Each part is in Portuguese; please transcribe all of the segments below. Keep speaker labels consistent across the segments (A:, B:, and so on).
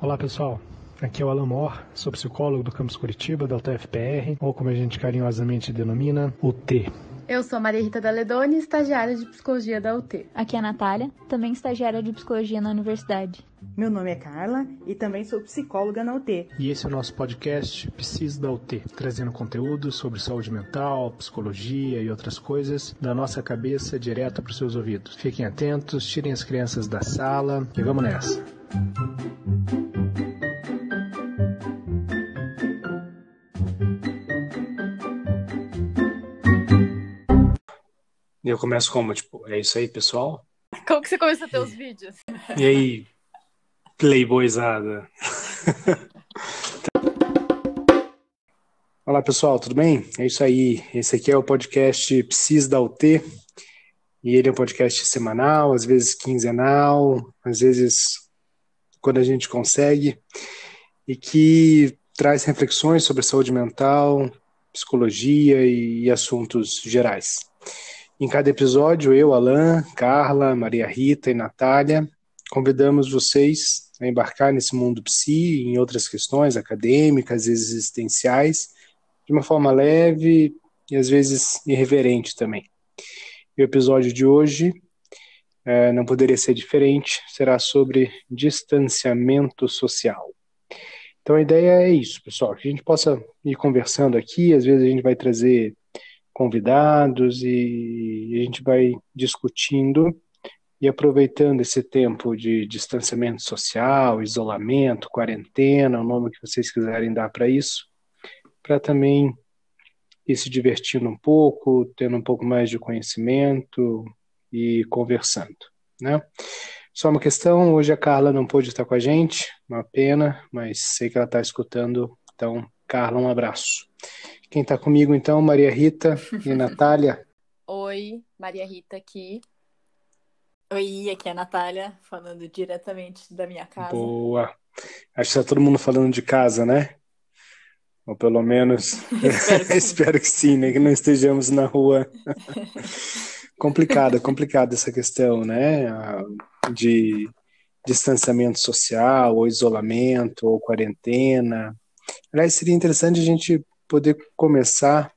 A: Olá pessoal, aqui é o Alan Mor, sou psicólogo do campus Curitiba, da UTFPR, ou como a gente carinhosamente denomina, UT.
B: Eu sou Maria Rita Daledoni, estagiária de psicologia da UT.
C: Aqui é a Natália, também estagiária de psicologia na universidade.
D: Meu nome é Carla e também sou psicóloga na UT.
A: E esse é o nosso podcast Psis da UT, trazendo conteúdo sobre saúde mental, psicologia e outras coisas da nossa cabeça direto para os seus ouvidos. Fiquem atentos, tirem as crianças da sala e vamos nessa. E eu começo como? Tipo, é isso aí, pessoal?
B: Como que você começa a ter os vídeos?
A: E aí, playboyzada? Olá, pessoal, tudo bem? É isso aí. Esse aqui é o podcast Psis da UT. E ele é um podcast semanal, às vezes quinzenal, às vezes quando a gente consegue. E que traz reflexões sobre saúde mental, psicologia e assuntos gerais. Em cada episódio, eu, Alan, Carla, Maria Rita e Natália convidamos vocês a embarcar nesse mundo psi e em outras questões acadêmicas, existenciais, de uma forma leve e às vezes irreverente também. E o episódio de hoje é, não poderia ser diferente, será sobre distanciamento social. Então a ideia é isso, pessoal, que a gente possa ir conversando aqui, às vezes a gente vai trazer convidados e a gente vai discutindo e aproveitando esse tempo de distanciamento social, isolamento, quarentena, o nome que vocês quiserem dar para isso, para também ir se divertindo um pouco, tendo um pouco mais de conhecimento e conversando, né? Só uma questão, hoje a Carla não pôde estar com a gente, uma pena, mas sei que ela está escutando, então, Carla, um abraço. Quem está comigo então, Maria Rita e Natália.
B: Oi, Maria Rita aqui.
C: Oi, aqui é a Natália, falando diretamente da minha casa.
A: Boa. Acho que está todo mundo falando de casa, né? Ou pelo menos espero, que espero que sim, né? Que não estejamos na rua. Complicada, complicada essa questão, né? De distanciamento social, ou isolamento, ou quarentena. Aliás, seria interessante a gente poder começar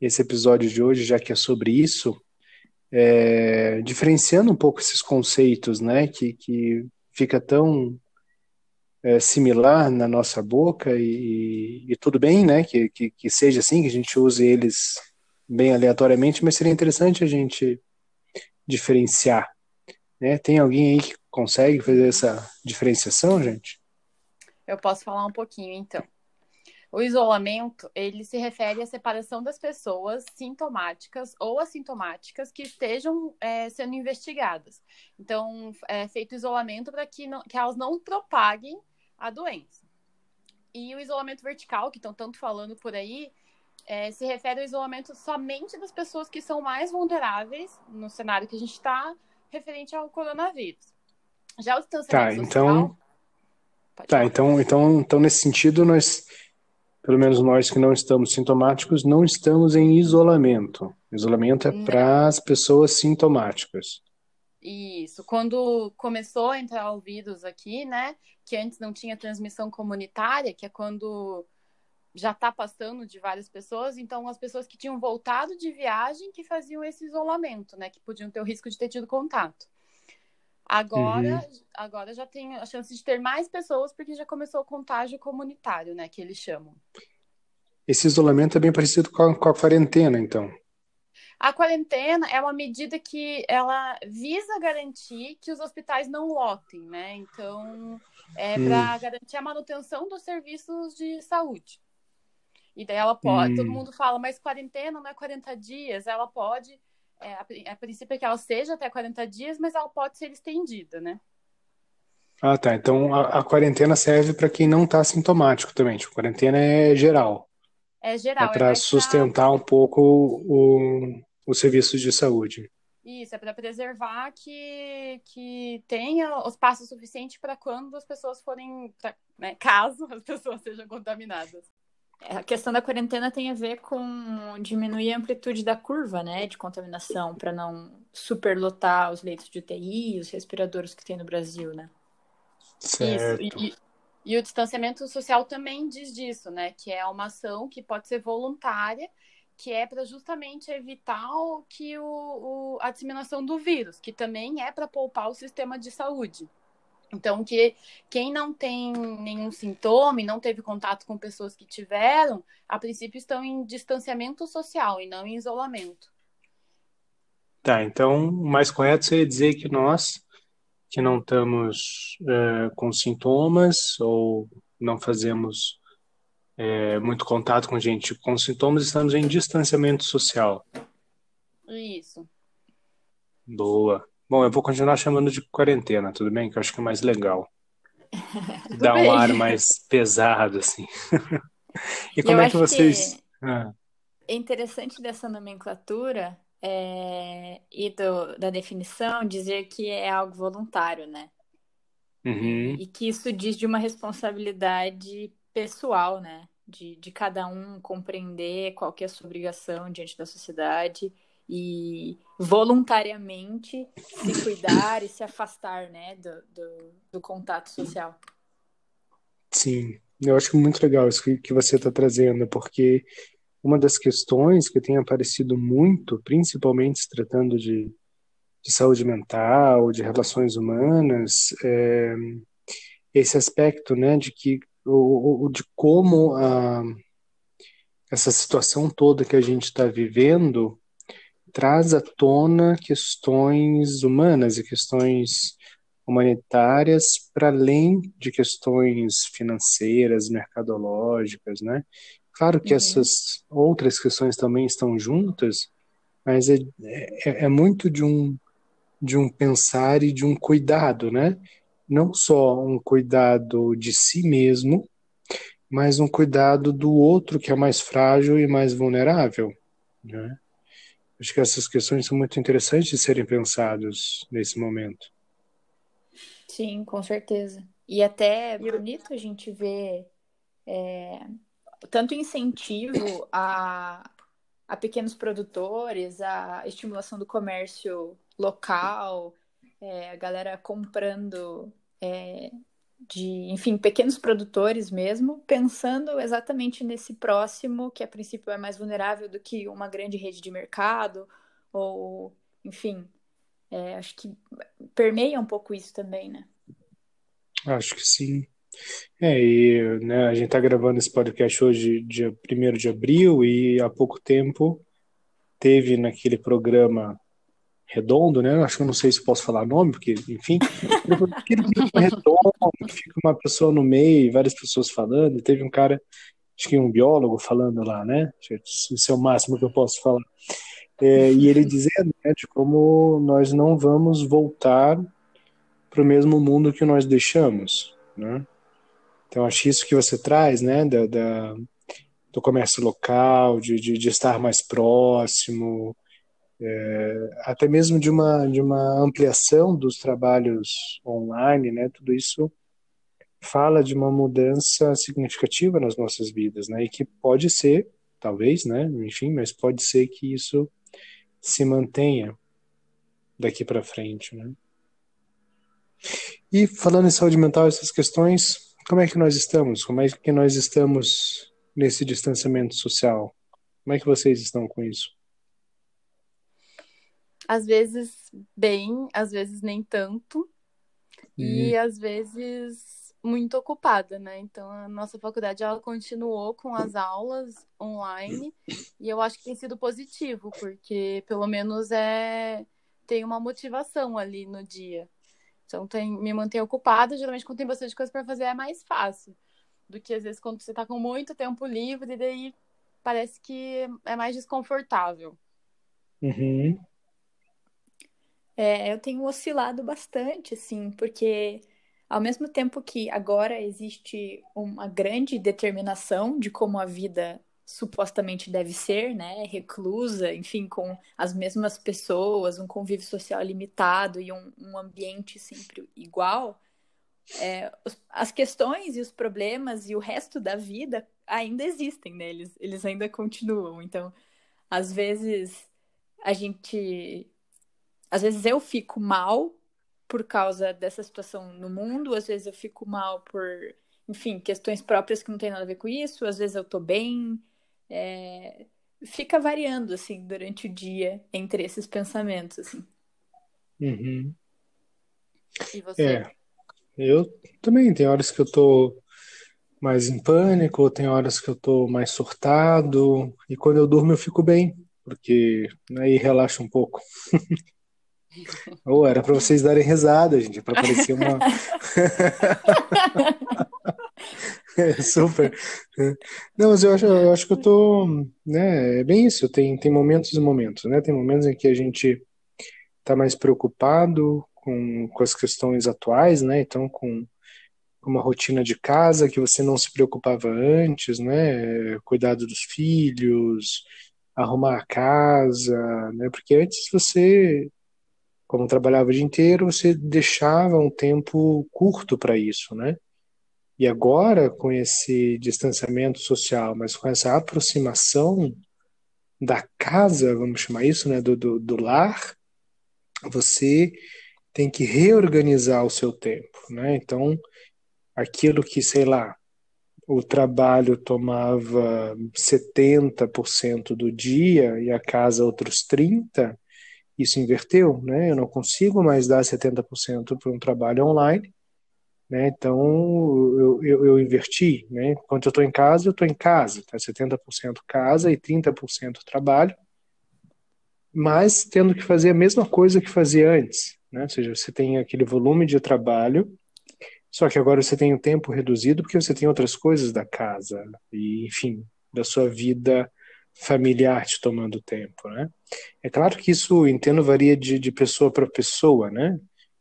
A: esse episódio de hoje, já que é sobre isso, é, diferenciando um pouco esses conceitos, né, que, que fica tão é, similar na nossa boca e, e, tudo bem, né, que, que, que seja assim, que a gente use eles bem aleatoriamente, mas seria interessante a gente diferenciar, né? Tem alguém aí que consegue fazer essa diferenciação, gente?
B: Eu posso falar um pouquinho, então. O isolamento, ele se refere à separação das pessoas sintomáticas ou assintomáticas que estejam é, sendo investigadas. Então, é feito isolamento para que, que elas não propaguem a doença. E o isolamento vertical, que estão tanto falando por aí, é, se refere ao isolamento somente das pessoas que são mais vulneráveis no cenário que a gente está, referente ao coronavírus. Já o distanciamento
A: tá, então... Tá, então, então, então, nesse sentido, nós pelo menos nós que não estamos sintomáticos, não estamos em isolamento. Isolamento é para as pessoas sintomáticas.
B: Isso. Quando começou a entrar o vírus aqui, né, que antes não tinha transmissão comunitária, que é quando já está passando de várias pessoas, então as pessoas que tinham voltado de viagem que faziam esse isolamento, né, que podiam ter o risco de ter tido contato. Agora, uhum. agora já tem a chance de ter mais pessoas porque já começou o contágio comunitário, né, que eles chamam.
A: Esse isolamento é bem parecido com a, com a quarentena, então.
B: A quarentena é uma medida que ela visa garantir que os hospitais não lotem, né? Então, é hum. para garantir a manutenção dos serviços de saúde. E daí ela pode, hum. todo mundo fala, mas quarentena não é 40 dias, ela pode é, a, a princípio é que ela seja até 40 dias, mas ela pode ser estendida, né?
A: Ah, tá. Então a, a quarentena serve para quem não está sintomático também. Tipo, quarentena é geral.
B: É geral.
A: É para é sustentar pra... um pouco o, o serviço de saúde.
B: Isso, é para preservar que, que tenha os passos suficientes para quando as pessoas forem, pra, né, caso as pessoas sejam contaminadas.
C: É, a questão da quarentena tem a ver com diminuir a amplitude da curva, né, de contaminação, para não superlotar os leitos de UTI, os respiradores que tem no Brasil, né?
A: Certo.
B: Isso. E, E o distanciamento social também diz disso, né? Que é uma ação que pode ser voluntária, que é para justamente evitar que o, o, a disseminação do vírus, que também é para poupar o sistema de saúde. Então, que quem não tem nenhum sintoma e não teve contato com pessoas que tiveram, a princípio estão em distanciamento social e não em isolamento.
A: Tá, então o mais correto seria dizer que nós que não estamos é, com sintomas ou não fazemos é, muito contato com gente com sintomas, estamos em distanciamento social.
B: Isso.
A: Boa. Bom, eu vou continuar chamando de quarentena, tudo bem? Que eu acho que é mais legal. Dá um ar mais pesado, assim. e como
C: eu
A: é que vocês.
C: Que ah. É interessante dessa nomenclatura é, e do, da definição dizer que é algo voluntário, né?
A: Uhum.
C: E que isso diz de uma responsabilidade pessoal, né? De, de cada um compreender qual que é a sua obrigação diante da sociedade e voluntariamente se cuidar e se afastar, né, do, do, do contato social.
A: Sim, eu acho muito legal isso que, que você está trazendo, porque uma das questões que tem aparecido muito, principalmente se tratando de, de saúde mental, de relações humanas, é esse aspecto, né, de que o, de como a, essa situação toda que a gente está vivendo traz à tona questões humanas e questões humanitárias para além de questões financeiras, mercadológicas, né? Claro que uhum. essas outras questões também estão juntas, mas é, é, é, muito de um de um pensar e de um cuidado, né? Não só um cuidado de si mesmo, mas um cuidado do outro que é mais frágil e mais vulnerável, né? Acho que essas questões são muito interessantes de serem pensadas nesse momento.
C: Sim, com certeza. E até é bonito a gente ver é, tanto incentivo a, a pequenos produtores, a estimulação do comércio local, é, a galera comprando é, de, enfim, pequenos produtores mesmo, pensando exatamente nesse próximo, que a princípio é mais vulnerável do que uma grande rede de mercado, ou, enfim, é, acho que permeia um pouco isso também, né?
A: Acho que sim. É, e né, a gente está gravando esse podcast hoje, dia 1 de abril, e há pouco tempo teve naquele programa redondo, né? Acho que eu não sei se posso falar nome, porque, enfim, aquele redondo, fica uma pessoa no meio, várias pessoas falando, teve um cara, acho que um biólogo falando lá, né? Isso é o máximo que eu posso falar. É, e ele dizendo né, de como nós não vamos voltar para o mesmo mundo que nós deixamos, né? Então, acho isso que você traz, né, da, da do comércio local, de, de, de estar mais próximo, é, até mesmo de uma, de uma ampliação dos trabalhos online, né? Tudo isso fala de uma mudança significativa nas nossas vidas, né? E que pode ser, talvez, né? Enfim, mas pode ser que isso se mantenha daqui para frente, né? E falando em saúde mental, essas questões, como é que nós estamos? Como é que nós estamos nesse distanciamento social? Como é que vocês estão com isso?
B: Às vezes bem, às vezes nem tanto, uhum. e às vezes muito ocupada, né? Então a nossa faculdade ela continuou com as aulas online e eu acho que tem sido positivo, porque pelo menos é tem uma motivação ali no dia. Então tem, me mantém ocupada, geralmente quando tem bastante coisa para fazer é mais fácil do que às vezes quando você está com muito tempo livre e daí parece que é mais desconfortável.
A: Uhum.
C: É, eu tenho oscilado bastante, assim, porque ao mesmo tempo que agora existe uma grande determinação de como a vida supostamente deve ser, né, reclusa, enfim, com as mesmas pessoas, um convívio social limitado e um, um ambiente sempre igual, é, as questões e os problemas e o resto da vida ainda existem, né? Eles ainda continuam. Então, às vezes a gente às vezes eu fico mal por causa dessa situação no mundo, às vezes eu fico mal por, enfim, questões próprias que não tem nada a ver com isso, às vezes eu tô bem. É... Fica variando, assim, durante o dia entre esses pensamentos, assim.
A: Uhum.
B: E você?
A: É, eu também. Tem horas que eu tô mais em pânico, tem horas que eu tô mais surtado, e quando eu durmo eu fico bem, porque aí relaxa um pouco. Ou oh, era para vocês darem risada, gente, para parecer uma. é, super. Não, mas eu acho, eu acho que eu tô. Né, é bem isso, tem, tem momentos e momentos, né? Tem momentos em que a gente tá mais preocupado com, com as questões atuais, né? Então, com uma rotina de casa que você não se preocupava antes, né? Cuidado dos filhos, arrumar a casa, né? Porque antes você como trabalhava o dia inteiro, você deixava um tempo curto para isso, né? E agora, com esse distanciamento social, mas com essa aproximação da casa, vamos chamar isso, né, do, do, do lar, você tem que reorganizar o seu tempo, né? Então, aquilo que, sei lá, o trabalho tomava 70% do dia e a casa outros 30%, isso inverteu, né? Eu não consigo mais dar 70% para um trabalho online, né? Então eu, eu, eu inverti, né? Quando eu estou em casa, eu estou em casa, tá? 70% casa e 30% trabalho, mas tendo que fazer a mesma coisa que fazia antes, né? Ou seja, você tem aquele volume de trabalho, só que agora você tem o tempo reduzido porque você tem outras coisas da casa e, enfim, da sua vida familiar te tomando tempo, né? É claro que isso, entendo, varia de, de pessoa para pessoa, né?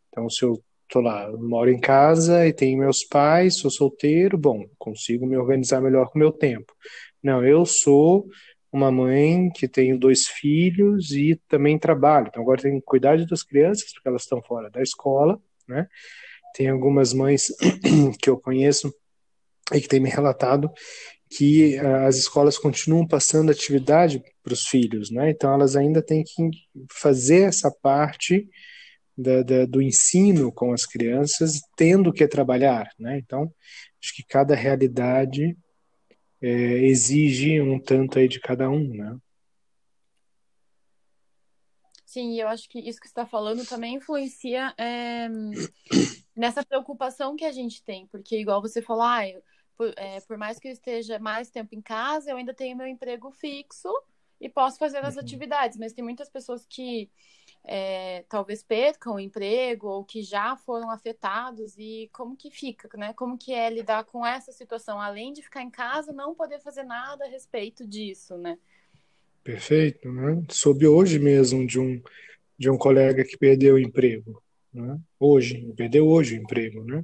A: Então, se eu tô lá, moro em casa e tenho meus pais, sou solteiro, bom, consigo me organizar melhor com o meu tempo. Não, eu sou uma mãe que tenho dois filhos e também trabalho. Então, agora tenho que cuidar das crianças, porque elas estão fora da escola, né? Tem algumas mães que eu conheço e que têm me relatado que eh, as escolas continuam passando atividade para os filhos, né? Então elas ainda têm que fazer essa parte da, da, do ensino com as crianças, tendo que trabalhar, né? Então acho que cada realidade é, exige um tanto aí de cada um, né?
B: Sim, eu acho que isso que está falando também influencia é, nessa preocupação que a gente tem, porque igual você falou, ah, eu por, é, por mais que eu esteja mais tempo em casa, eu ainda tenho meu emprego fixo e posso fazer as uhum. atividades, mas tem muitas pessoas que é, talvez percam o emprego ou que já foram afetados e como que fica, né? Como que é lidar com essa situação, além de ficar em casa, não poder fazer nada a respeito disso, né?
A: Perfeito, né? Soube hoje mesmo de um de um colega que perdeu o emprego né? hoje, perdeu hoje o emprego, né?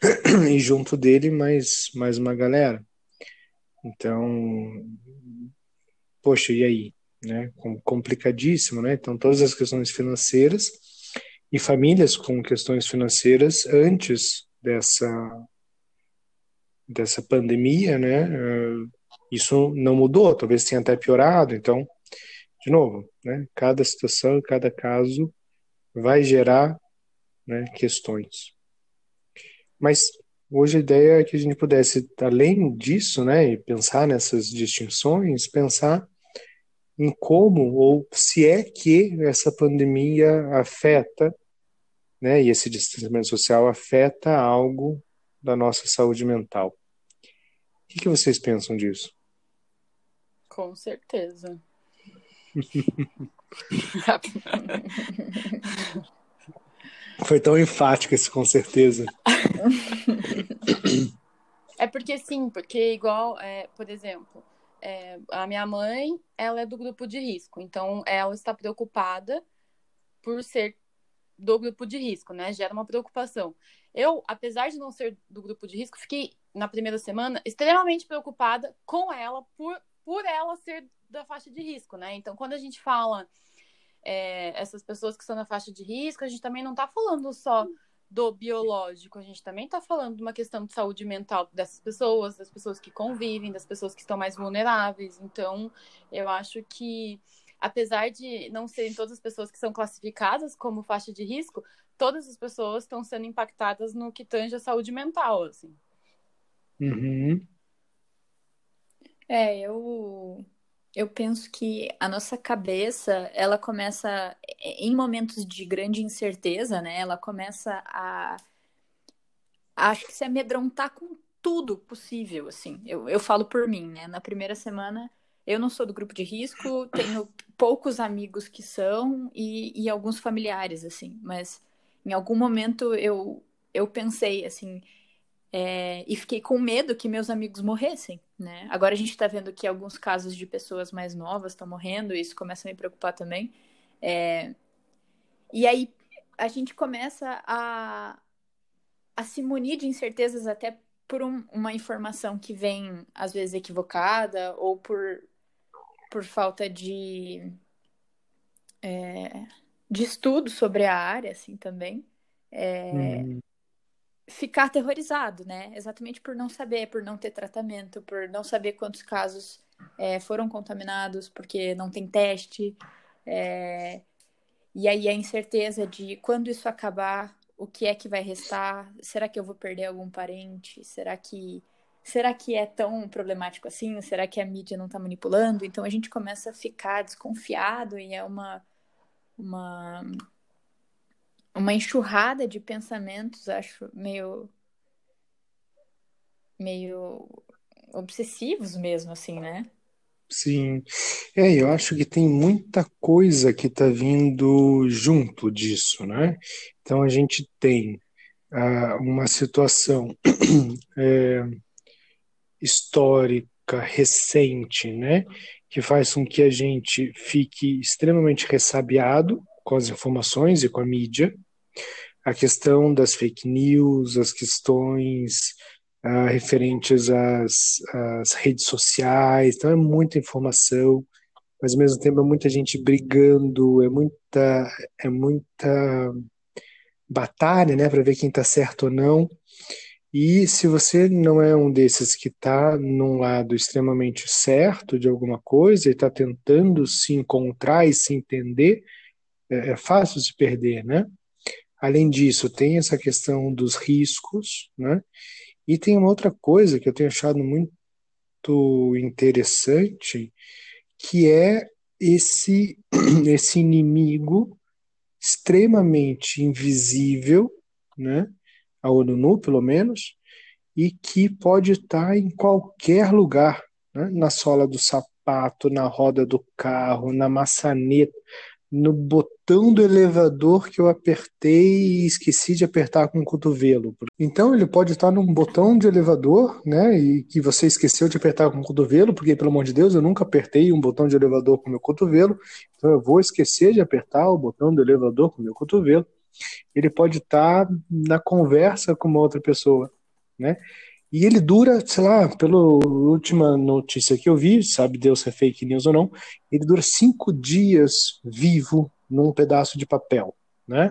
A: E junto dele mais, mais uma galera. Então, poxa, e aí? Né? Complicadíssimo, né? Então, todas as questões financeiras e famílias com questões financeiras antes dessa dessa pandemia, né? Isso não mudou, talvez tenha até piorado. Então, de novo, né? Cada situação, cada caso vai gerar né, questões. Mas hoje a ideia é que a gente pudesse, além disso, né, e pensar nessas distinções, pensar em como ou se é que essa pandemia afeta, né, e esse distanciamento social afeta algo da nossa saúde mental. O que, que vocês pensam disso?
B: Com certeza.
A: Foi tão enfático esse com certeza.
B: É porque sim, porque igual, é, por exemplo, é, a minha mãe, ela é do grupo de risco, então ela está preocupada por ser do grupo de risco, né? Gera uma preocupação. Eu, apesar de não ser do grupo de risco, fiquei na primeira semana extremamente preocupada com ela por, por ela ser da faixa de risco, né? Então, quando a gente fala é, essas pessoas que estão na faixa de risco, a gente também não está falando só do biológico, a gente também está falando de uma questão de saúde mental dessas pessoas, das pessoas que convivem, das pessoas que estão mais vulneráveis. Então, eu acho que, apesar de não serem todas as pessoas que são classificadas como faixa de risco, todas as pessoas estão sendo impactadas no que tange a saúde mental, assim.
A: Uhum.
C: É, eu eu penso que a nossa cabeça, ela começa em momentos de grande incerteza, né? Ela começa a acho que se amedrontar com tudo possível, assim. Eu, eu falo por mim, né? Na primeira semana, eu não sou do grupo de risco, tenho poucos amigos que são e, e alguns familiares, assim. Mas em algum momento eu, eu pensei, assim, é, e fiquei com medo que meus amigos morressem, né? Agora a gente está vendo que alguns casos de pessoas mais novas estão morrendo, e isso começa a me preocupar também. É, e aí a gente começa a, a se munir de incertezas até por um, uma informação que vem, às vezes, equivocada, ou por, por falta de, é, de estudo sobre a área, assim, também. É, uhum ficar aterrorizado, né? Exatamente por não saber, por não ter tratamento, por não saber quantos casos é, foram contaminados, porque não tem teste. É... E aí a incerteza de quando isso acabar, o que é que vai restar? Será que eu vou perder algum parente? Será que será que é tão problemático assim? Será que a mídia não está manipulando? Então a gente começa a ficar desconfiado e é uma uma uma enxurrada de pensamentos, acho, meio meio obsessivos mesmo, assim, né?
A: Sim. É, eu acho que tem muita coisa que está vindo junto disso, né? Então a gente tem uh, uma situação é, histórica recente, né? Que faz com que a gente fique extremamente ressabiado com as informações e com a mídia, a questão das fake news, as questões uh, referentes às, às, redes sociais, então é muita informação, mas ao mesmo tempo é muita gente brigando, é muita, é muita batalha, né, para ver quem está certo ou não. E se você não é um desses que está num lado extremamente certo de alguma coisa e está tentando se encontrar e se entender, é, é fácil se perder, né? Além disso, tem essa questão dos riscos, né? E tem uma outra coisa que eu tenho achado muito interessante, que é esse esse inimigo extremamente invisível, né? A olho nu, pelo menos, e que pode estar em qualquer lugar, né? na sola do sapato, na roda do carro, na maçaneta, no botão do elevador que eu apertei e esqueci de apertar com o cotovelo. Então ele pode estar num botão de elevador, né, e que você esqueceu de apertar com o cotovelo, porque pelo amor de Deus, eu nunca apertei um botão de elevador com meu cotovelo, então eu vou esquecer de apertar o botão do elevador com meu cotovelo. Ele pode estar na conversa com uma outra pessoa, né? E ele dura, sei lá, pela última notícia que eu vi, sabe Deus se é fake news ou não, ele dura cinco dias vivo num pedaço de papel, né?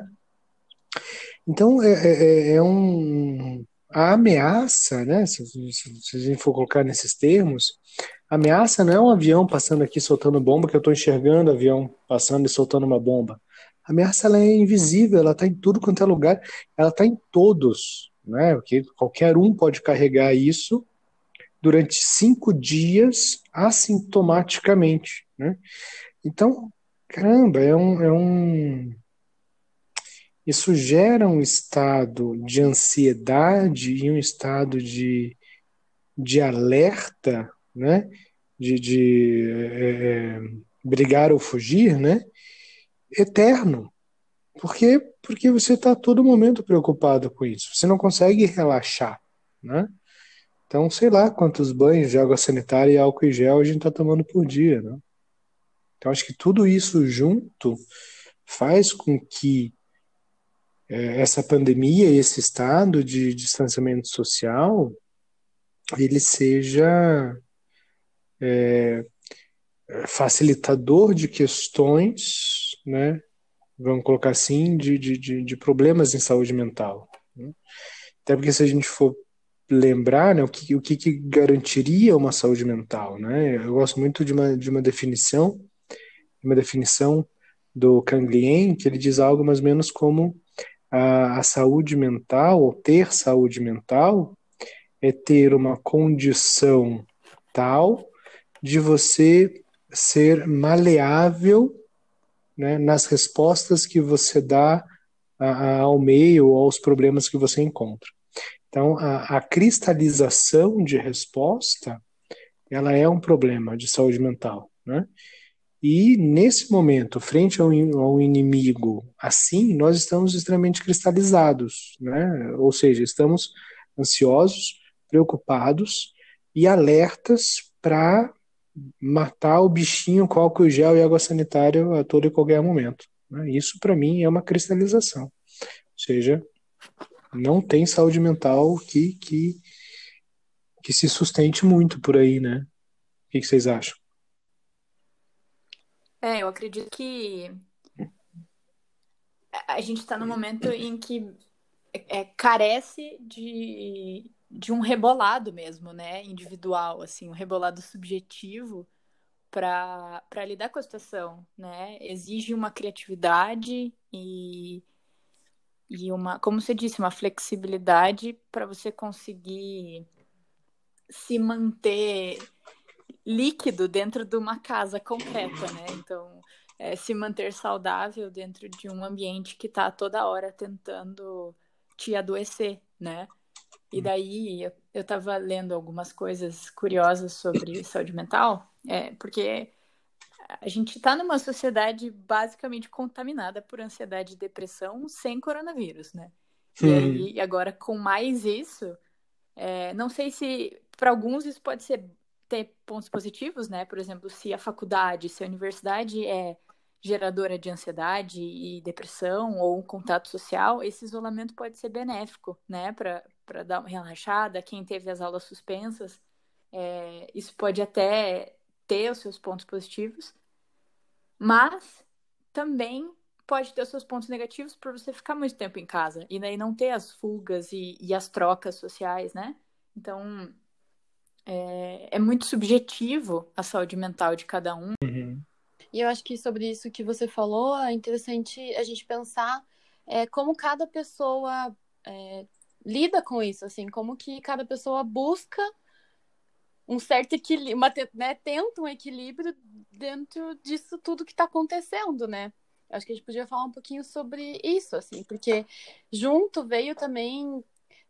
A: Então é, é, é, é um a ameaça, né? Se, se, se, a gente for colocar nesses termos, a ameaça não é um avião passando aqui soltando bomba que eu estou enxergando avião passando e soltando uma bomba. A ameaça ela é invisível, ela está em tudo quanto é lugar, ela está em todos, né? Porque qualquer um pode carregar isso durante cinco dias assintomaticamente, né? Então, caramba, é um, é um isso gera um estado de ansiedade e um estado de, de alerta, né? De, de é, brigar ou fugir, né? Eterno, porque, porque você está todo momento preocupado com isso. Você não consegue relaxar, né? Então, sei lá quantos banhos de água sanitária e álcool em gel a gente está tomando por dia, né? Então, acho que tudo isso junto faz com que é, essa pandemia e esse estado de distanciamento social ele seja é, facilitador de questões, né, vamos colocar assim, de, de, de, problemas em saúde mental. Né? Até porque se a gente for lembrar né, o, que, o que, que garantiria uma saúde mental, né? Eu gosto muito de uma, de uma definição, uma definição do Canglien, que ele diz algo mais ou menos como a, a saúde mental, ou ter saúde mental, é ter uma condição tal de você ser maleável né, nas respostas que você dá a, a, ao meio ou aos problemas que você encontra. Então, a, a cristalização de resposta, ela é um problema de saúde mental, né? E nesse momento, frente ao, ao inimigo assim, nós estamos extremamente cristalizados, né? Ou seja, estamos ansiosos, preocupados e alertas para matar o bichinho com álcool gel e água sanitária a todo e qualquer momento. Né? Isso, para mim, é uma cristalização. Ou seja, não tem saúde mental que, que, que se sustente muito por aí, né? O que, que vocês acham?
C: É, eu acredito que a gente está no momento em que é, carece de, de um rebolado mesmo, né? Individual, assim, um rebolado subjetivo para lidar com a situação, né? Exige uma criatividade e, e uma, como você disse, uma flexibilidade para você conseguir se manter líquido dentro de uma casa concreta, né? Então, é, se manter saudável dentro de um ambiente que está toda hora tentando te adoecer, né? E hum. daí eu, eu tava lendo algumas coisas curiosas sobre saúde mental, é, porque a gente está numa sociedade basicamente contaminada por ansiedade e depressão sem coronavírus, né? E aí, agora com mais isso, é, não sei se para alguns isso pode ser ter pontos positivos, né? Por exemplo, se a faculdade, se a universidade é geradora de ansiedade e depressão ou um contato social, esse isolamento pode ser benéfico, né, para dar uma relaxada. Quem teve as aulas suspensas, é, isso pode até ter os seus pontos positivos, mas também pode ter os seus pontos negativos por você ficar muito tempo em casa e daí não ter as fugas e, e as trocas sociais, né? Então, é, é, muito subjetivo a saúde mental de cada um.
B: Uhum. E eu acho que sobre isso que você falou, é interessante a gente pensar é, como cada pessoa é, lida com isso, assim, como que cada pessoa busca um certo equilíbrio, né, tenta um equilíbrio dentro disso tudo que está acontecendo, né? Acho que a gente podia falar um pouquinho sobre isso, assim, porque junto veio também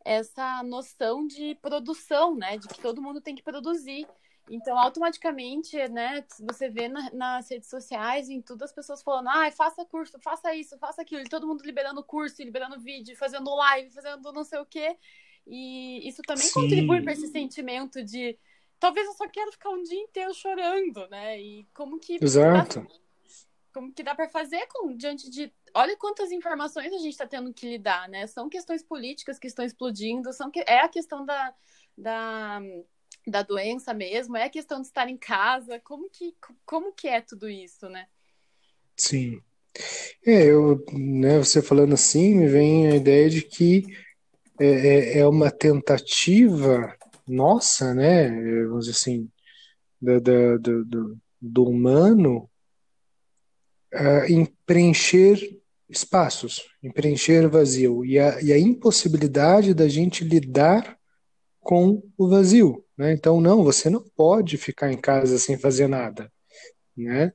B: essa noção de produção, né? De que todo mundo tem que produzir. Então, automaticamente, né, você vê na, nas redes sociais, em tudo, as pessoas falando, ah, faça curso, faça isso, faça aquilo, e todo mundo liberando curso, liberando vídeo, fazendo live, fazendo não sei o quê. E isso também Sim. contribui para esse sentimento de talvez eu só quero ficar um dia inteiro chorando, né? E como que
A: Exato.
B: Dá, como que dá para fazer com diante de olha quantas informações a gente está tendo que lidar, né? São questões políticas que estão explodindo, são que é a questão da, da da doença mesmo, é a questão de estar em casa, como que, como que é tudo isso, né?
A: Sim. É, eu, né, você falando assim, me vem a ideia de que é, é, é uma tentativa nossa, né, vamos dizer assim, da, da, do, do, humano uh, em preencher espaços, em preencher vazio, e a, e a impossibilidade da gente lidar com o vazio. Né? Então, não, você não pode ficar em casa sem fazer nada. Né?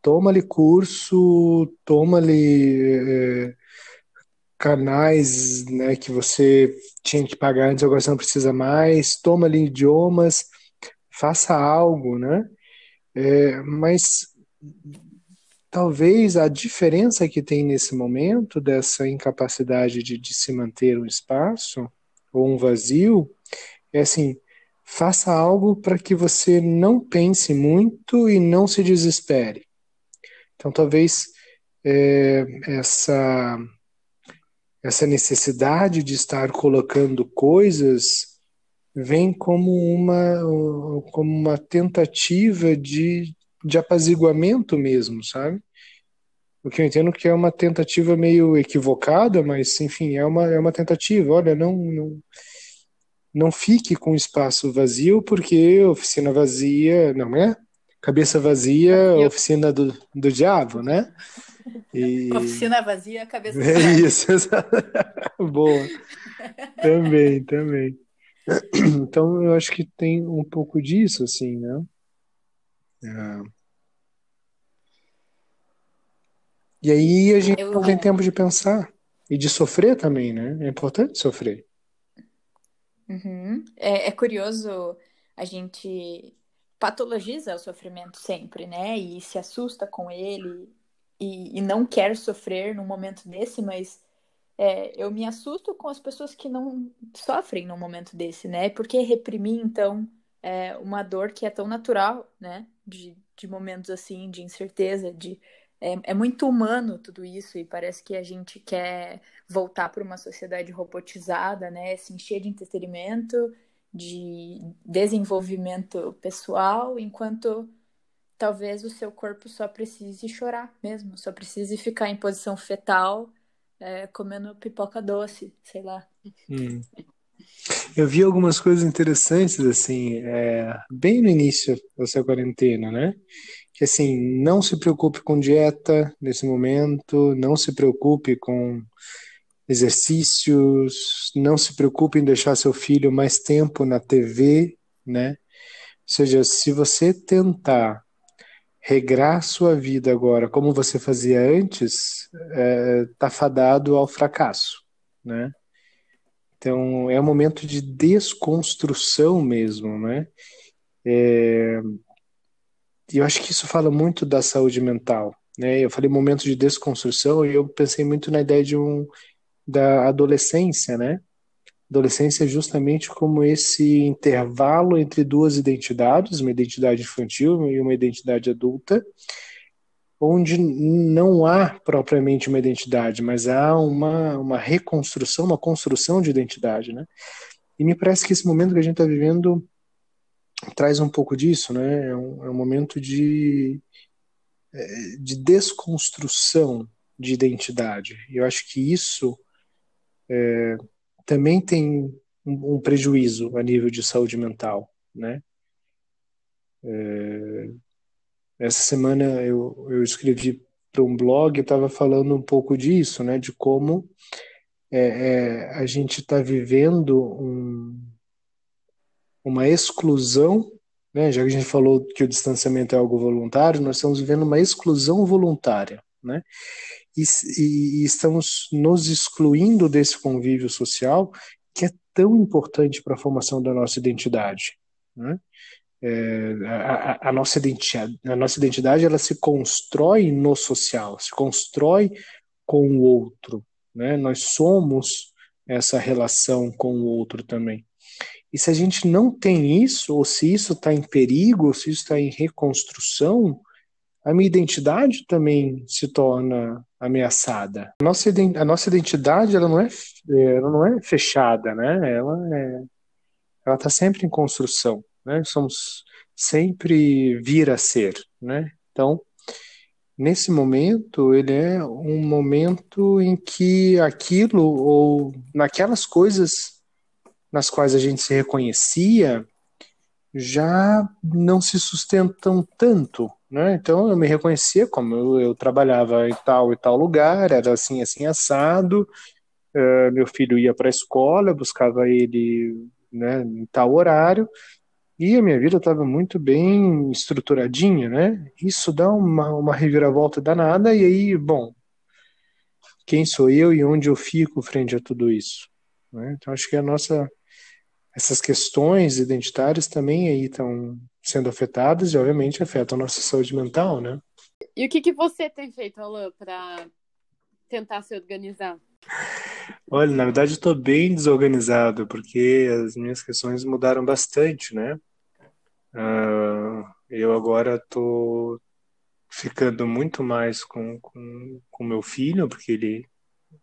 A: Toma-lhe curso, toma-lhe é, canais né, que você tinha que pagar antes, agora você não precisa mais, toma-lhe idiomas, faça algo, né? É, mas talvez a diferença que tem nesse momento dessa incapacidade de, de se manter um espaço ou um vazio é assim, faça algo para que você não pense muito e não se desespere. Então, talvez é, essa essa necessidade de estar colocando coisas vem como uma como uma tentativa de, de apaziguamento mesmo, sabe? O que eu entendo que é uma tentativa meio equivocada, mas enfim, é uma, é uma tentativa. Olha, não, não não fique com espaço vazio, porque oficina vazia, não é? Cabeça vazia, oficina do, do diabo, né?
C: E... Oficina vazia, cabeça
A: É isso, boa. também, também. Então eu acho que tem um pouco disso, assim, né? É. E aí a gente eu... não tem tempo de pensar e de sofrer também, né? É importante sofrer.
C: Uhum. É, é curioso a gente patologiza o sofrimento sempre, né? E se assusta com ele e, e não quer sofrer num momento desse, mas é, eu me assusto com as pessoas que não sofrem num momento desse, né? Porque reprimir, então, é uma dor que é tão natural, né? De, de momentos assim, de incerteza, de é, é muito humano tudo isso e parece que a gente quer voltar para uma sociedade robotizada, né? Se encher de entretenimento, de desenvolvimento pessoal, enquanto talvez o seu corpo só precise chorar mesmo, só precise ficar em posição fetal é, comendo pipoca doce, sei lá.
A: Hum. Eu vi algumas coisas interessantes, assim, é, bem no início da sua quarentena, né? Que, assim, não se preocupe com dieta nesse momento, não se preocupe com exercícios, não se preocupe em deixar seu filho mais tempo na TV, né? Ou seja, se você tentar regrar sua vida agora como você fazia antes, é, tá fadado ao fracasso, né? Então é um momento de desconstrução mesmo, né? É, e eu acho que isso fala muito da saúde mental, né? Eu falei momento de desconstrução e eu pensei muito na ideia de um da adolescência, né? Adolescência é justamente como esse intervalo entre duas identidades, uma identidade infantil e uma identidade adulta, onde não há propriamente uma identidade, mas há uma, uma reconstrução, uma construção de identidade, né? E me parece que esse momento que a gente está vivendo traz um pouco disso, né? É um, é um momento de, é, de desconstrução de identidade. E eu acho que isso é, também tem um, um, prejuízo a nível de saúde mental, né? É, essa semana eu, eu escrevi para um blog, eu estava falando um pouco disso, né? De como é, é, a gente está vivendo um, uma exclusão, né? Já que a gente falou que o distanciamento é algo voluntário, nós estamos vivendo uma exclusão voluntária, né? e, e, estamos nos excluindo desse convívio social que é tão importante para a formação da nossa identidade. Né? É, a, a, nossa identidade, a nossa identidade ela se constrói no social, se constrói com o outro. Né? Nós somos essa relação com o outro também. E se a gente não tem isso, ou se isso está em perigo, ou se isso está em reconstrução, a minha identidade também se torna ameaçada. A nossa, a nossa identidade ela não é, ela não é fechada, né? Ela é, ela está sempre em construção, né? Somos sempre vir a ser, né? Então, nesse momento, ele é um momento em que aquilo ou naquelas coisas nas quais a gente se reconhecia já não se sustentam tanto, né? Então eu me reconhecia como eu, eu, trabalhava em tal e tal lugar, era assim, assim, assado. Uh, meu filho ia para a escola, buscava ele né, em tal horário, e a minha vida estava muito bem estruturadinha, né? Isso dá uma, uma reviravolta danada, e aí, bom, quem sou eu e onde eu fico frente a tudo isso? Né? Então acho que a nossa essas questões identitárias também aí estão sendo afetadas e obviamente afetam a nossa saúde mental, né?
B: E o que, que você tem feito, Alain, para tentar se organizar?
A: Olha, na verdade estou bem desorganizado, porque as minhas questões mudaram bastante, né? Uh, eu agora estou ficando muito mais com, com, com meu filho, porque ele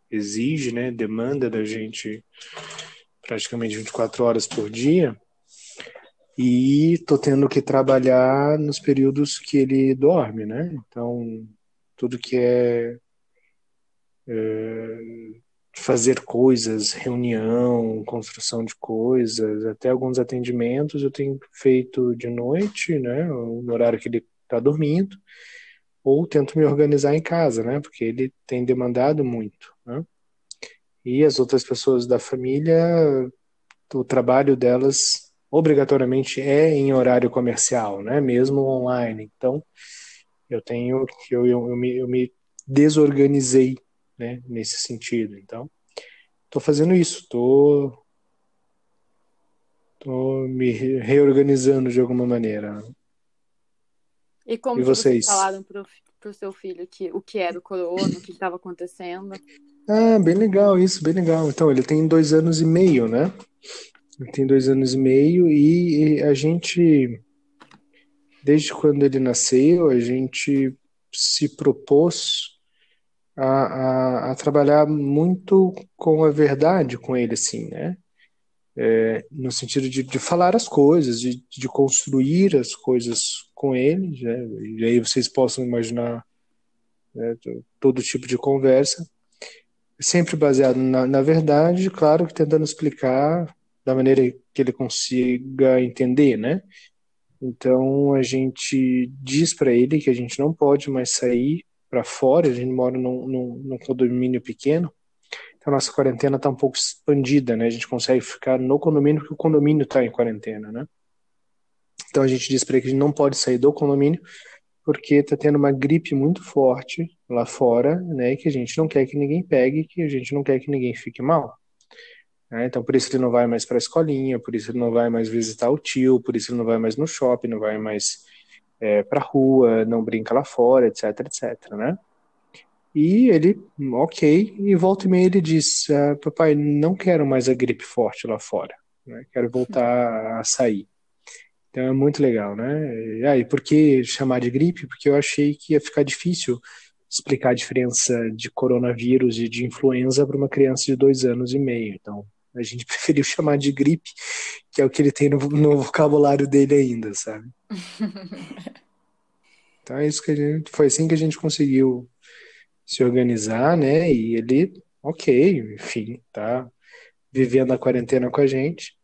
A: exige, né, demanda da gente praticamente 24 horas por dia e tô tendo que trabalhar nos períodos que ele dorme, né? Então, tudo que é, é fazer coisas, reunião, construção de coisas, até alguns atendimentos eu tenho feito de noite, né? No horário que ele está dormindo, ou tento me organizar em casa, né? Porque ele tem demandado muito, né? E as outras pessoas da família o trabalho delas obrigatoriamente é em horário comercial, né? Mesmo online. Então, eu tenho eu, eu, eu, me, eu me desorganizei, né? Nesse sentido. Então, estou fazendo isso, estou tô me reorganizando de alguma maneira.
B: E como
A: E vocês?
B: vocês falaram pro, pro seu filho que, o que era o corona, o que estava acontecendo?
A: Ah, bem legal isso, bem legal. Então, ele tem dois anos e meio, né? Ele tem dois anos e meio e a gente, desde quando ele nasceu, a gente se propôs a, a, a trabalhar muito com a verdade com ele, assim, né? É, no sentido de, de falar as coisas, de, de construir as coisas com ele, né? E aí vocês possam imaginar né, todo tipo de conversa, sempre baseado na, na verdade, claro que tentando explicar da maneira que ele consiga entender, né? Então a gente diz para ele que a gente não pode mais sair para fora, a gente mora num, num, num condomínio pequeno, então nossa quarentena está um pouco expandida, né? A gente consegue ficar no condomínio porque o condomínio está em quarentena, né? Então a gente diz para ele que a gente não pode sair do condomínio porque está tendo uma gripe muito forte lá fora, né? Que a gente não quer que ninguém pegue, que a gente não quer que ninguém fique mal. Né? Então por isso ele não vai mais para a escolinha, por isso ele não vai mais visitar o tio, por isso ele não vai mais no shopping, não vai mais é, para rua, não brinca lá fora, etc, etc, né? E ele, ok, e volta e meia ele diz, ah, papai, não quero mais a gripe forte lá fora, né? quero voltar a sair. Então é muito legal, né? E aí, por que chamar de gripe? Porque eu achei que ia ficar difícil explicar a diferença de coronavírus e de influenza para uma criança de dois anos e meio. Então a gente preferiu chamar de gripe, que é o que ele tem no, no vocabulário dele ainda, sabe? Então é isso que a gente, foi assim que a gente conseguiu se organizar, né? E ele, ok, enfim, tá vivendo a quarentena com a gente.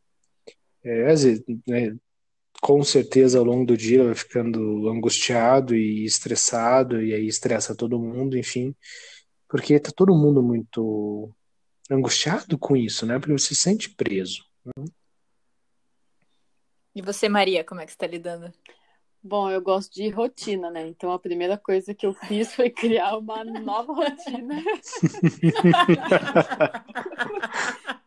A: É, às vezes, né, com certeza ao longo do dia ele vai ficando angustiado e estressado, e aí estressa todo mundo, enfim, porque tá todo mundo muito angustiado com isso, né? Porque você se sente preso. Né?
C: E você, Maria, como é que você está lidando?
B: Bom, eu gosto de rotina, né? Então a primeira coisa que eu fiz foi criar uma nova rotina.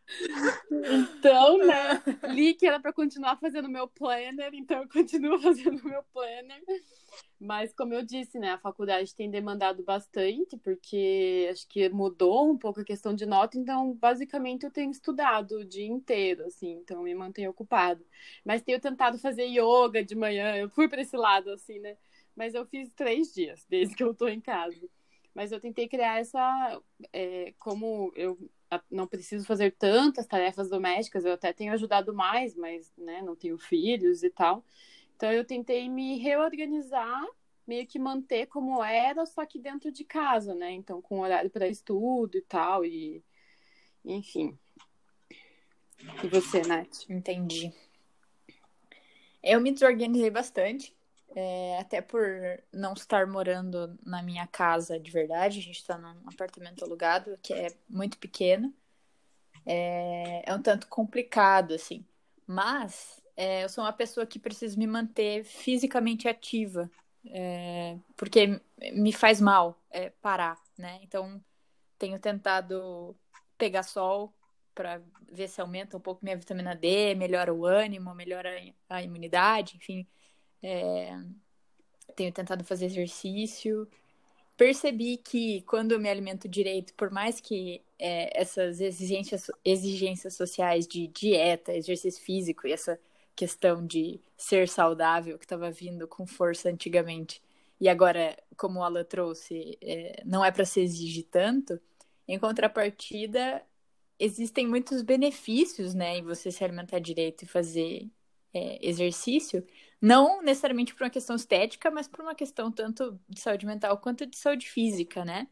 B: Então, né, li que era para continuar fazendo meu planner, então eu continuo fazendo meu planner. Mas, como eu disse, né, a faculdade tem demandado bastante, porque acho que mudou um pouco a questão de nota, então, basicamente, eu tenho estudado o dia inteiro, assim, então me mantenho ocupado. Mas tenho tentado fazer yoga de manhã, eu fui para esse lado, assim, né? Mas eu fiz três dias, desde que eu tô em casa. Mas eu tentei criar essa. É, como eu não preciso fazer tantas tarefas domésticas, eu até tenho ajudado mais, mas né, não tenho filhos e tal. Então eu tentei me reorganizar, meio que manter como era, só que dentro de casa, né? Então com horário para estudo e tal, e enfim. E você, Nath?
C: Entendi. Eu me desorganizei bastante, é, até por não estar morando na minha casa de verdade. A gente está num apartamento alugado que é muito pequeno. É, é um tanto complicado, assim. Mas é, eu sou uma pessoa que precisa me manter fisicamente ativa, é, porque me faz mal é, parar, né? Então, tenho tentado pegar sol para ver se aumenta um pouco minha vitamina D, melhora o ânimo, melhora a imunidade, enfim. É, tenho tentado fazer exercício. Percebi que quando eu me alimento direito, por mais que é, essas exigências, exigências sociais de dieta, exercício físico e essa questão de ser saudável que estava vindo com força antigamente, e agora, como o Alan trouxe, é, não é para se exigir tanto, em contrapartida, existem muitos benefícios né, em você se alimentar direito e fazer é, exercício, não necessariamente por uma questão estética, mas por uma questão tanto de saúde mental quanto de saúde física, né?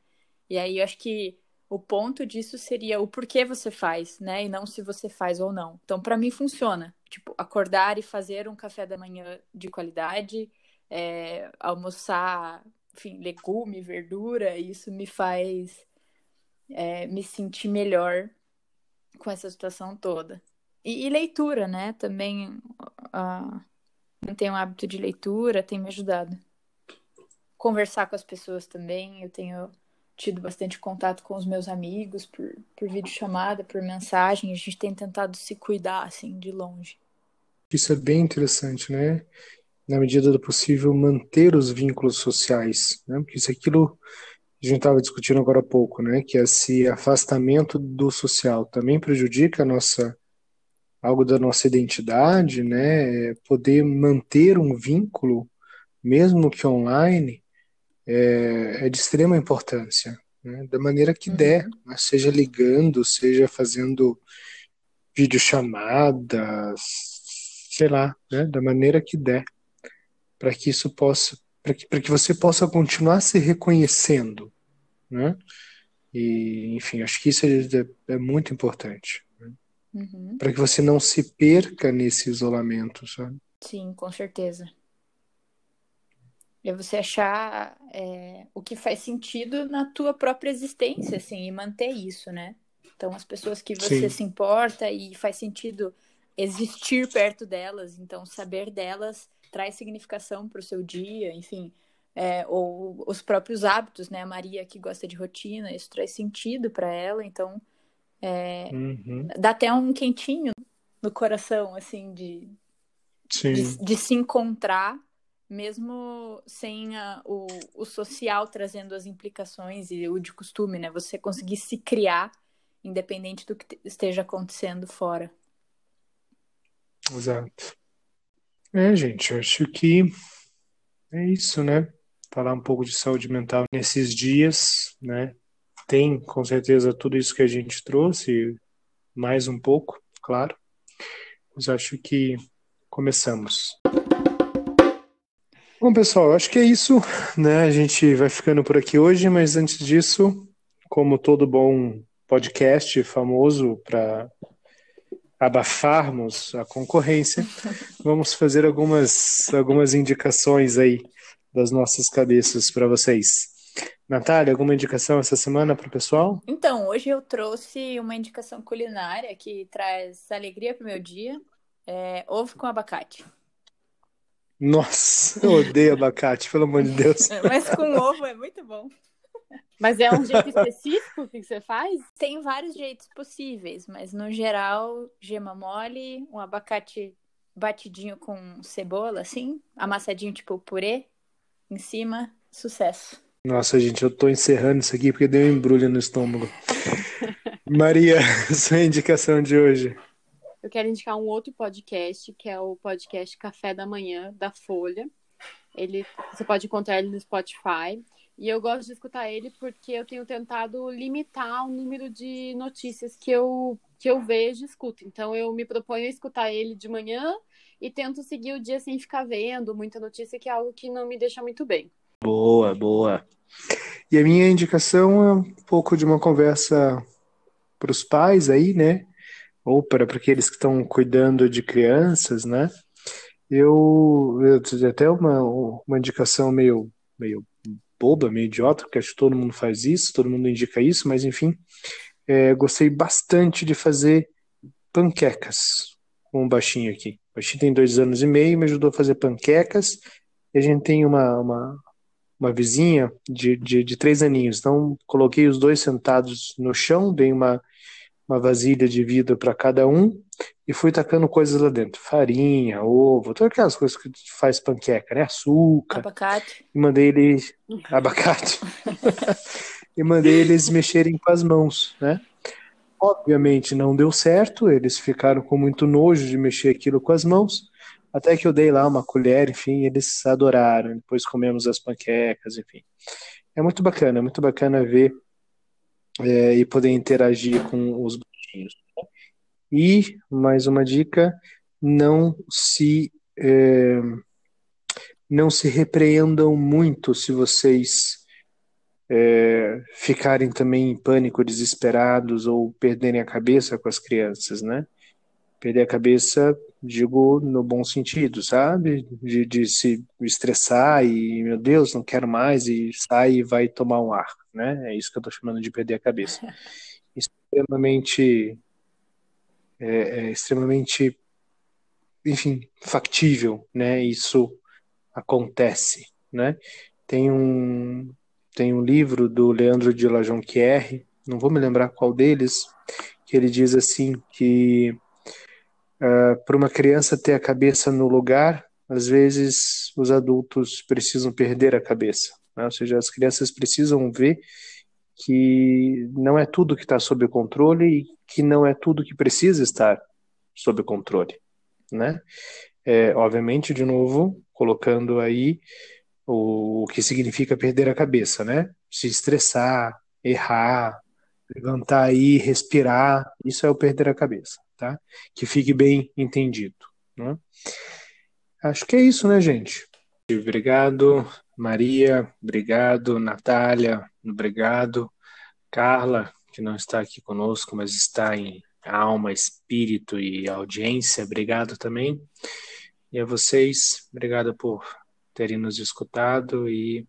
C: E aí eu acho que o ponto disso seria o porquê você faz, né? E não se você faz ou não. Então, para mim, funciona. Tipo, acordar e fazer um café da manhã de qualidade, é, almoçar, enfim, legume, verdura, isso me faz é, me sentir melhor com essa situação toda. E, e leitura, né? Também uh, manter um hábito de leitura tem me ajudado. Conversar com as pessoas também, eu tenho tido bastante contato com os meus amigos por, por videochamada, por mensagem, a gente tem tentado se cuidar, assim, de longe.
A: Isso é bem interessante, né? Na medida do possível, manter os vínculos sociais, né? Porque isso é aquilo que a gente estava discutindo agora há pouco, né? Que esse afastamento do social também prejudica a nossa algo da nossa identidade, né? Poder manter um vínculo, mesmo que online, é, é de extrema importância, né? da maneira que uhum. der, seja ligando, seja fazendo videochamadas, sei lá, né? da maneira que der, para que isso possa, para que, que você possa continuar se reconhecendo, né? E, enfim, acho que isso é, é muito importante. Uhum. Para que você não se perca nesse isolamento, sabe?
C: Sim, com certeza. É você achar é, o que faz sentido na tua própria existência, assim, e manter isso, né? Então, as pessoas que você Sim. se importa e faz sentido existir perto delas, então saber delas traz significação para o seu dia, enfim, é, ou os próprios hábitos, né? A Maria que gosta de rotina, isso traz sentido para ela, então é, uhum. dá até um quentinho no coração, assim, de, de, de, se encontrar mesmo sem a, o, o social trazendo as implicações e o de costume, né? Você conseguir se criar independente do que esteja acontecendo fora.
A: Exato. É, gente, acho que é isso, né? Falar um pouco de saúde mental nesses dias, né? Tem, com certeza, tudo isso que a gente trouxe, mais um pouco, claro. Mas acho que começamos. Bom, pessoal, acho que é isso, né? A gente vai ficando por aqui hoje, mas antes disso, como todo bom podcast famoso para abafarmos a concorrência, vamos fazer algumas, algumas indicações aí das nossas cabeças para vocês. Natália, alguma indicação essa semana para o pessoal?
C: Então, hoje eu trouxe uma indicação culinária que traz alegria para o meu dia: é, ovo com abacate.
A: Nossa, eu odeio abacate, pelo amor de Deus.
C: Mas com ovo é muito bom.
B: Mas é um jeito específico que você faz?
C: Tem vários jeitos possíveis, mas no geral, gema mole, um abacate batidinho com cebola, assim, amassadinho tipo purê, em cima, sucesso.
A: Nossa, gente, eu tô encerrando isso aqui porque deu um embrulho no estômago. Maria, sua indicação de hoje
B: eu quero indicar um outro podcast, que é o podcast Café da Manhã, da Folha. Ele, você pode encontrar ele no Spotify. E eu gosto de escutar ele porque eu tenho tentado limitar o número de notícias que eu, que eu vejo e escuto. Então, eu me proponho a escutar ele de manhã e tento seguir o dia sem ficar vendo muita notícia, que é algo que não me deixa muito bem.
A: Boa, boa. E a minha indicação é um pouco de uma conversa para os pais aí, né? ou para aqueles que estão cuidando de crianças, né? Eu, eu até uma, uma indicação meio, meio boba, meio idiota, porque acho que todo mundo faz isso, todo mundo indica isso, mas enfim, é, gostei bastante de fazer panquecas com o baixinho aqui. O baixinho tem dois anos e meio, me ajudou a fazer panquecas, e a gente tem uma, uma, uma vizinha de, de, de três aninhos, então coloquei os dois sentados no chão, dei uma uma vasilha de vidro para cada um e fui tacando coisas lá dentro. Farinha, ovo, todas aquelas coisas que faz panqueca, né? Açúcar.
C: Abacate.
A: E mandei eles. Abacate. e mandei eles mexerem com as mãos, né? Obviamente não deu certo, eles ficaram com muito nojo de mexer aquilo com as mãos. Até que eu dei lá uma colher, enfim, eles adoraram. Depois comemos as panquecas, enfim. É muito bacana, é muito bacana ver é, e poder interagir com os bichinhos. Né? E, mais uma dica, não se é, não se repreendam muito se vocês é, ficarem também em pânico, desesperados ou perderem a cabeça com as crianças, né? Perder a cabeça, digo no bom sentido, sabe? De, de se estressar e, meu Deus, não quero mais, e sai e vai tomar um ar né? É isso que eu estou chamando de perder a cabeça. Extremamente é, é extremamente, enfim, factível, né? Isso acontece, né? Tem um tem um livro do Leandro de La Jonquière, não vou me lembrar qual deles, que ele diz assim que uh, para uma criança ter a cabeça no lugar, às vezes os adultos precisam perder a cabeça, né? ou seja, as crianças precisam ver que não é tudo que está sob controle e que não é tudo que precisa estar sob controle, né? É, obviamente, de novo, colocando aí o, o que significa perder a cabeça, né? Se estressar, errar, levantar aí, respirar, isso é o perder a cabeça, tá? Que fique bem entendido, né? Acho que é isso, né, gente? Obrigado, Maria, obrigado, Natália, obrigado, Carla, que não está aqui conosco, mas está em alma, espírito e audiência, obrigado também. E a vocês, obrigado por terem nos escutado e,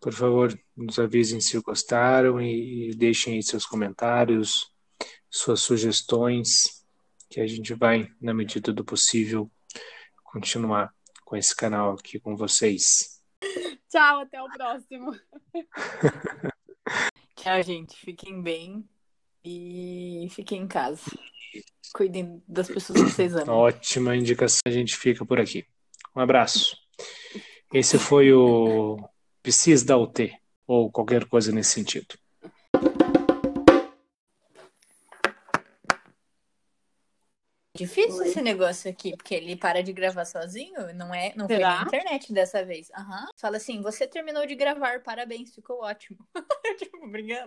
A: por favor, nos avisem se gostaram e, deixem aí seus comentários, suas sugestões, que a gente vai, na medida do possível, continuar com esse canal aqui com vocês.
B: Tchau, até o próximo.
C: Tchau, gente. Fiquem bem e fiquem em casa. Cuidem das pessoas que vocês amam.
A: Ótima indicação. A gente fica por aqui. Um abraço. Esse foi o Psis da UT, ou qualquer coisa nesse sentido.
C: Difícil Oi. esse negócio aqui, porque ele para de gravar sozinho, não é, não Será? foi na internet dessa vez. Uhum. Fala assim, você terminou de gravar, parabéns, ficou ótimo. tipo, obrigado.